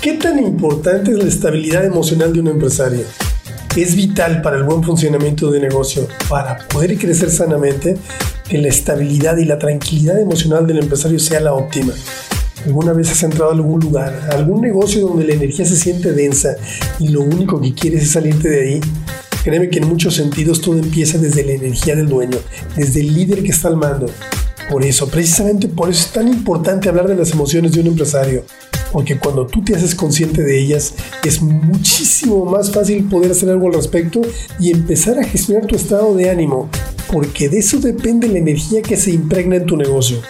¿Qué tan importante es la estabilidad emocional de un empresario? Es vital para el buen funcionamiento de negocio, para poder crecer sanamente, que la estabilidad y la tranquilidad emocional del empresario sea la óptima. ¿Alguna vez has entrado a algún lugar, algún negocio donde la energía se siente densa y lo único que quieres es salirte de ahí? Créeme que en muchos sentidos todo empieza desde la energía del dueño, desde el líder que está al mando. Por eso, precisamente por eso es tan importante hablar de las emociones de un empresario, porque cuando tú te haces consciente de ellas es muchísimo más fácil poder hacer algo al respecto y empezar a gestionar tu estado de ánimo, porque de eso depende la energía que se impregna en tu negocio.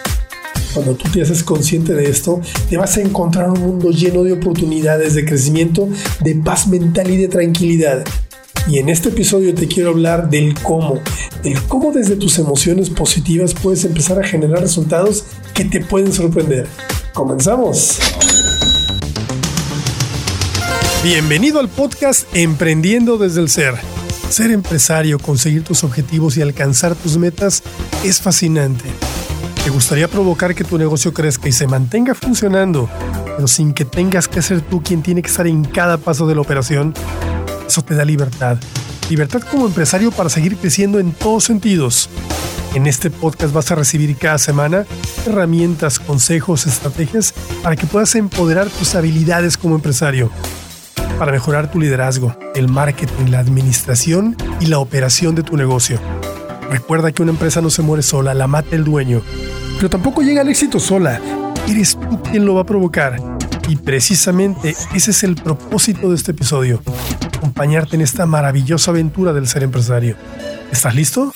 Cuando tú te haces consciente de esto, te vas a encontrar un mundo lleno de oportunidades de crecimiento, de paz mental y de tranquilidad. Y en este episodio te quiero hablar del cómo, del cómo desde tus emociones positivas puedes empezar a generar resultados que te pueden sorprender. ¡Comenzamos! Bienvenido al podcast Emprendiendo desde el Ser. Ser empresario, conseguir tus objetivos y alcanzar tus metas es fascinante. ¿Te gustaría provocar que tu negocio crezca y se mantenga funcionando, pero sin que tengas que ser tú quien tiene que estar en cada paso de la operación? Eso te da libertad. Libertad como empresario para seguir creciendo en todos sentidos. En este podcast vas a recibir cada semana herramientas, consejos, estrategias para que puedas empoderar tus habilidades como empresario para mejorar tu liderazgo, el marketing, la administración y la operación de tu negocio. Recuerda que una empresa no se muere sola, la mata el dueño. Pero tampoco llega al éxito sola. Eres tú quien lo va a provocar. Y precisamente ese es el propósito de este episodio. Acompañarte en esta maravillosa aventura del ser empresario. ¿Estás listo?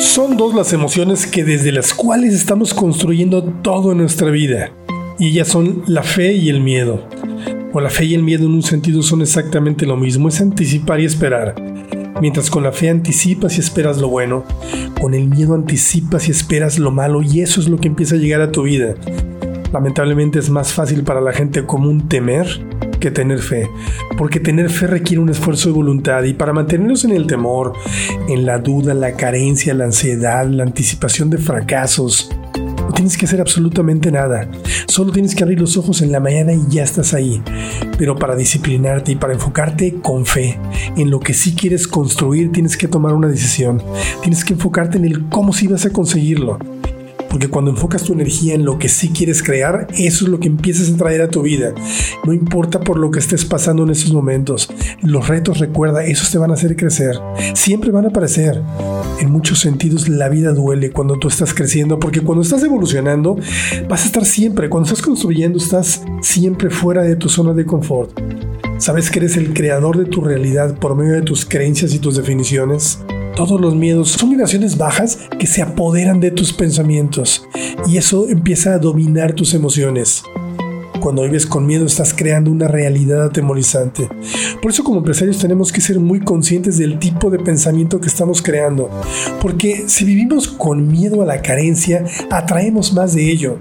Son dos las emociones que desde las cuales estamos construyendo todo en nuestra vida. Y ellas son la fe y el miedo la fe y el miedo en un sentido son exactamente lo mismo, es anticipar y esperar. Mientras con la fe anticipas y esperas lo bueno, con el miedo anticipas y esperas lo malo y eso es lo que empieza a llegar a tu vida. Lamentablemente es más fácil para la gente común temer que tener fe, porque tener fe requiere un esfuerzo de voluntad y para mantenernos en el temor, en la duda, la carencia, la ansiedad, la anticipación de fracasos, no tienes que hacer absolutamente nada. Solo tienes que abrir los ojos en la mañana y ya estás ahí. Pero para disciplinarte y para enfocarte con fe en lo que sí quieres construir, tienes que tomar una decisión. Tienes que enfocarte en el cómo sí vas a conseguirlo. Porque cuando enfocas tu energía en lo que sí quieres crear, eso es lo que empiezas a traer a tu vida. No importa por lo que estés pasando en estos momentos. Los retos, recuerda, esos te van a hacer crecer. Siempre van a aparecer. En muchos sentidos la vida duele cuando tú estás creciendo, porque cuando estás evolucionando, vas a estar siempre, cuando estás construyendo, estás siempre fuera de tu zona de confort. ¿Sabes que eres el creador de tu realidad por medio de tus creencias y tus definiciones? Todos los miedos son vibraciones bajas que se apoderan de tus pensamientos y eso empieza a dominar tus emociones. Cuando vives con miedo estás creando una realidad atemorizante. Por eso como empresarios tenemos que ser muy conscientes del tipo de pensamiento que estamos creando. Porque si vivimos con miedo a la carencia, atraemos más de ello.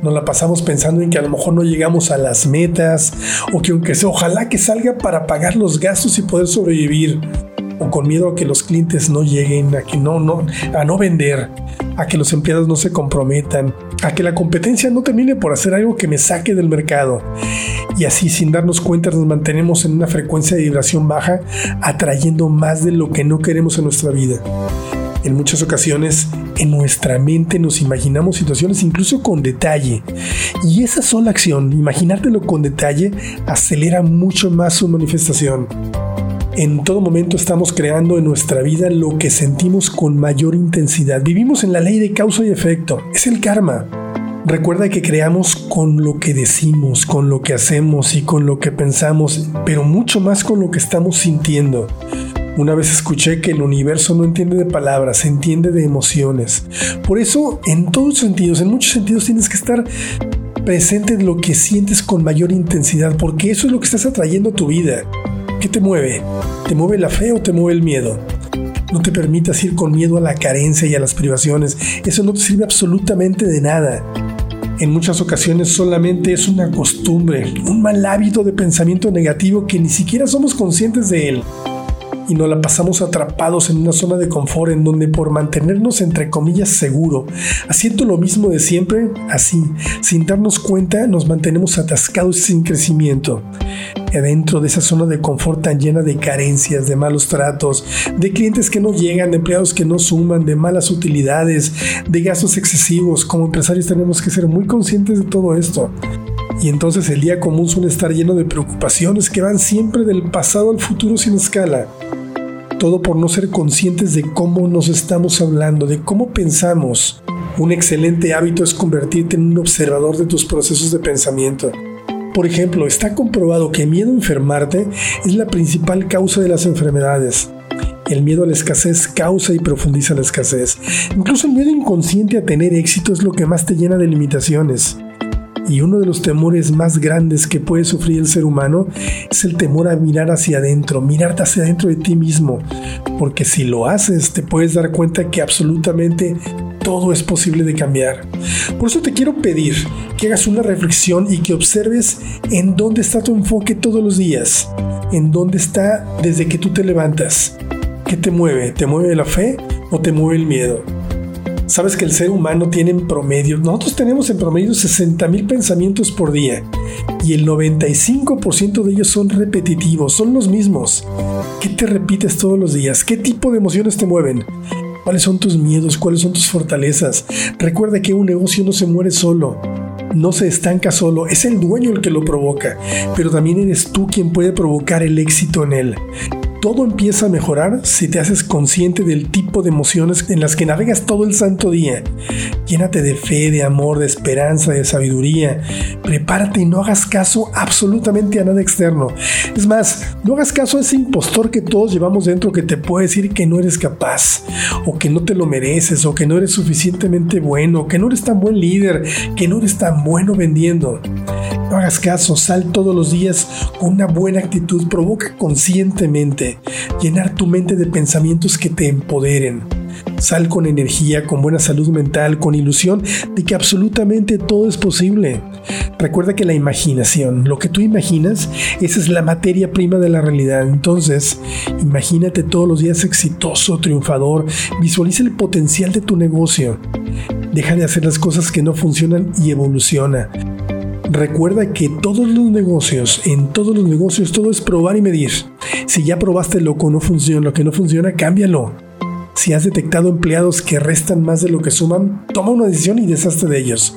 Nos la pasamos pensando en que a lo mejor no llegamos a las metas o que aunque sea, ojalá que salga para pagar los gastos y poder sobrevivir con miedo a que los clientes no lleguen, a que no, no, a no vender, a que los empleados no se comprometan, a que la competencia no termine por hacer algo que me saque del mercado. Y así sin darnos cuenta nos mantenemos en una frecuencia de vibración baja, atrayendo más de lo que no queremos en nuestra vida. En muchas ocasiones en nuestra mente nos imaginamos situaciones incluso con detalle. Y esa sola acción, imaginártelo con detalle, acelera mucho más su manifestación. En todo momento estamos creando en nuestra vida lo que sentimos con mayor intensidad. Vivimos en la ley de causa y efecto. Es el karma. Recuerda que creamos con lo que decimos, con lo que hacemos y con lo que pensamos, pero mucho más con lo que estamos sintiendo. Una vez escuché que el universo no entiende de palabras, entiende de emociones. Por eso, en todos sentidos, en muchos sentidos, tienes que estar presente en lo que sientes con mayor intensidad, porque eso es lo que estás atrayendo a tu vida. ¿Qué te mueve? ¿Te mueve la fe o te mueve el miedo? No te permitas ir con miedo a la carencia y a las privaciones. Eso no te sirve absolutamente de nada. En muchas ocasiones solamente es una costumbre, un mal hábito de pensamiento negativo que ni siquiera somos conscientes de él. Y nos la pasamos atrapados en una zona de confort en donde por mantenernos entre comillas seguro, haciendo lo mismo de siempre, así, sin darnos cuenta, nos mantenemos atascados sin crecimiento. Y adentro de esa zona de confort tan llena de carencias, de malos tratos, de clientes que no llegan, de empleados que no suman, de malas utilidades, de gastos excesivos, como empresarios tenemos que ser muy conscientes de todo esto. Y entonces el día común suele estar lleno de preocupaciones que van siempre del pasado al futuro sin escala. Todo por no ser conscientes de cómo nos estamos hablando, de cómo pensamos. Un excelente hábito es convertirte en un observador de tus procesos de pensamiento. Por ejemplo, está comprobado que el miedo a enfermarte es la principal causa de las enfermedades. El miedo a la escasez causa y profundiza la escasez. Incluso el miedo inconsciente a tener éxito es lo que más te llena de limitaciones. Y uno de los temores más grandes que puede sufrir el ser humano es el temor a mirar hacia adentro, mirarte hacia adentro de ti mismo. Porque si lo haces, te puedes dar cuenta que absolutamente todo es posible de cambiar. Por eso te quiero pedir que hagas una reflexión y que observes en dónde está tu enfoque todos los días, en dónde está desde que tú te levantas. ¿Qué te mueve? ¿Te mueve la fe o te mueve el miedo? Sabes que el ser humano tiene en promedio, nosotros tenemos en promedio 60 mil pensamientos por día y el 95% de ellos son repetitivos, son los mismos. ¿Qué te repites todos los días? ¿Qué tipo de emociones te mueven? ¿Cuáles son tus miedos? ¿Cuáles son tus fortalezas? Recuerda que un negocio no se muere solo no se estanca solo, es el dueño el que lo provoca, pero también eres tú quien puede provocar el éxito en él. Todo empieza a mejorar si te haces consciente del tipo de emociones en las que navegas todo el santo día. Llénate de fe, de amor, de esperanza, de sabiduría. Prepárate y no hagas caso absolutamente a nada externo. Es más, no hagas caso a ese impostor que todos llevamos dentro que te puede decir que no eres capaz, o que no te lo mereces, o que no eres suficientemente bueno, que no eres tan buen líder, que no eres tan bueno vendiendo. No hagas caso, sal todos los días con una buena actitud, provoca conscientemente llenar tu mente de pensamientos que te empoderen. Sal con energía, con buena salud mental, con ilusión de que absolutamente todo es posible. Recuerda que la imaginación, lo que tú imaginas, esa es la materia prima de la realidad. Entonces, imagínate todos los días exitoso, triunfador, visualiza el potencial de tu negocio. Deja de hacer las cosas que no funcionan y evoluciona. Recuerda que todos los negocios, en todos los negocios, todo es probar y medir. Si ya probaste lo que no funciona, lo que no funciona, cámbialo. Si has detectado empleados que restan más de lo que suman, toma una decisión y deshazte de ellos.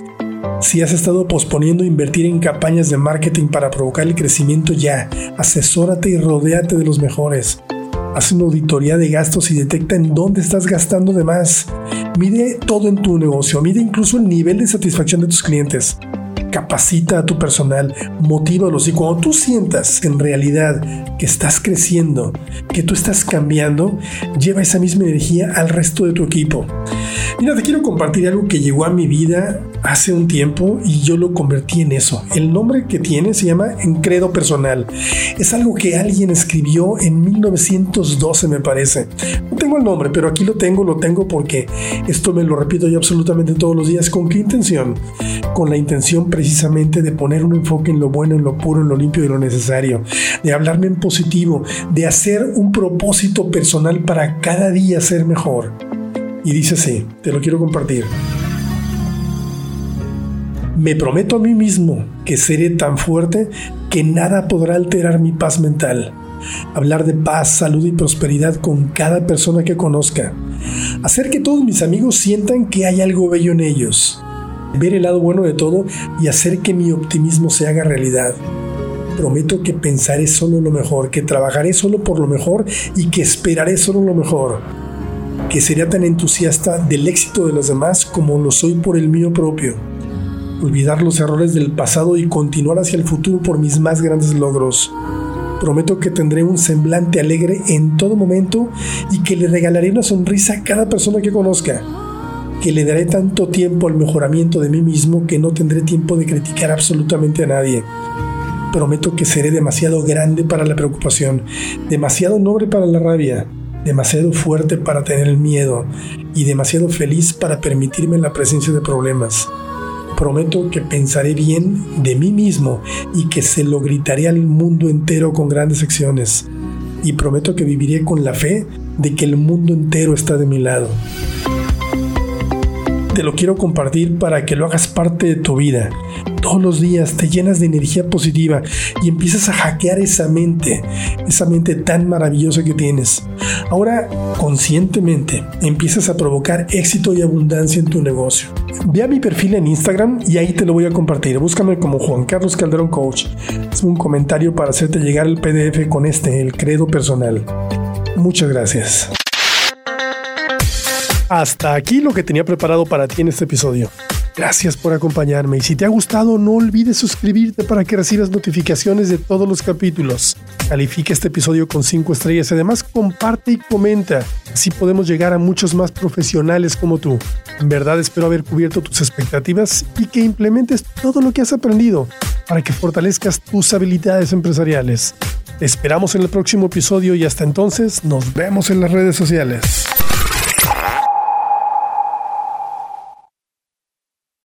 Si has estado posponiendo invertir en campañas de marketing para provocar el crecimiento ya, asesórate y rodéate de los mejores. Haz una auditoría de gastos y detecta en dónde estás gastando de más. Mide todo en tu negocio, mide incluso el nivel de satisfacción de tus clientes capacita a tu personal, motívalos y cuando tú sientas en realidad que estás creciendo, que tú estás cambiando, lleva esa misma energía al resto de tu equipo. Mira, te quiero compartir algo que llegó a mi vida hace un tiempo y yo lo convertí en eso. El nombre que tiene se llama Encredo Personal. Es algo que alguien escribió en 1912 me parece. No tengo el nombre, pero aquí lo tengo, lo tengo porque esto me lo repito yo absolutamente todos los días. ¿Con qué intención? Con la intención precisamente de poner un enfoque en lo bueno, en lo puro, en lo limpio y lo necesario. De hablarme en positivo, de hacer un propósito personal para cada día ser mejor. Y dice así, te lo quiero compartir. Me prometo a mí mismo que seré tan fuerte que nada podrá alterar mi paz mental. Hablar de paz, salud y prosperidad con cada persona que conozca. Hacer que todos mis amigos sientan que hay algo bello en ellos. Ver el lado bueno de todo y hacer que mi optimismo se haga realidad. Prometo que pensaré solo lo mejor, que trabajaré solo por lo mejor y que esperaré solo lo mejor que sería tan entusiasta del éxito de los demás como lo soy por el mío propio. Olvidar los errores del pasado y continuar hacia el futuro por mis más grandes logros. Prometo que tendré un semblante alegre en todo momento y que le regalaré una sonrisa a cada persona que conozca. Que le daré tanto tiempo al mejoramiento de mí mismo que no tendré tiempo de criticar absolutamente a nadie. Prometo que seré demasiado grande para la preocupación, demasiado noble para la rabia, demasiado fuerte para tener miedo y demasiado feliz para permitirme la presencia de problemas. Prometo que pensaré bien de mí mismo y que se lo gritaré al mundo entero con grandes acciones. y prometo que viviré con la fe de que el mundo entero está de mi lado te lo quiero compartir para que lo hagas parte de tu vida. Todos los días te llenas de energía positiva y empiezas a hackear esa mente, esa mente tan maravillosa que tienes. Ahora, conscientemente, empiezas a provocar éxito y abundancia en tu negocio. Ve a mi perfil en Instagram y ahí te lo voy a compartir. Búscame como Juan Carlos Calderón Coach. Es un comentario para hacerte llegar el PDF con este, el credo personal. Muchas gracias. Hasta aquí lo que tenía preparado para ti en este episodio. Gracias por acompañarme y si te ha gustado no olvides suscribirte para que recibas notificaciones de todos los capítulos. Califica este episodio con 5 estrellas y además comparte y comenta. Así podemos llegar a muchos más profesionales como tú. En verdad espero haber cubierto tus expectativas y que implementes todo lo que has aprendido para que fortalezcas tus habilidades empresariales. Te esperamos en el próximo episodio y hasta entonces nos vemos en las redes sociales.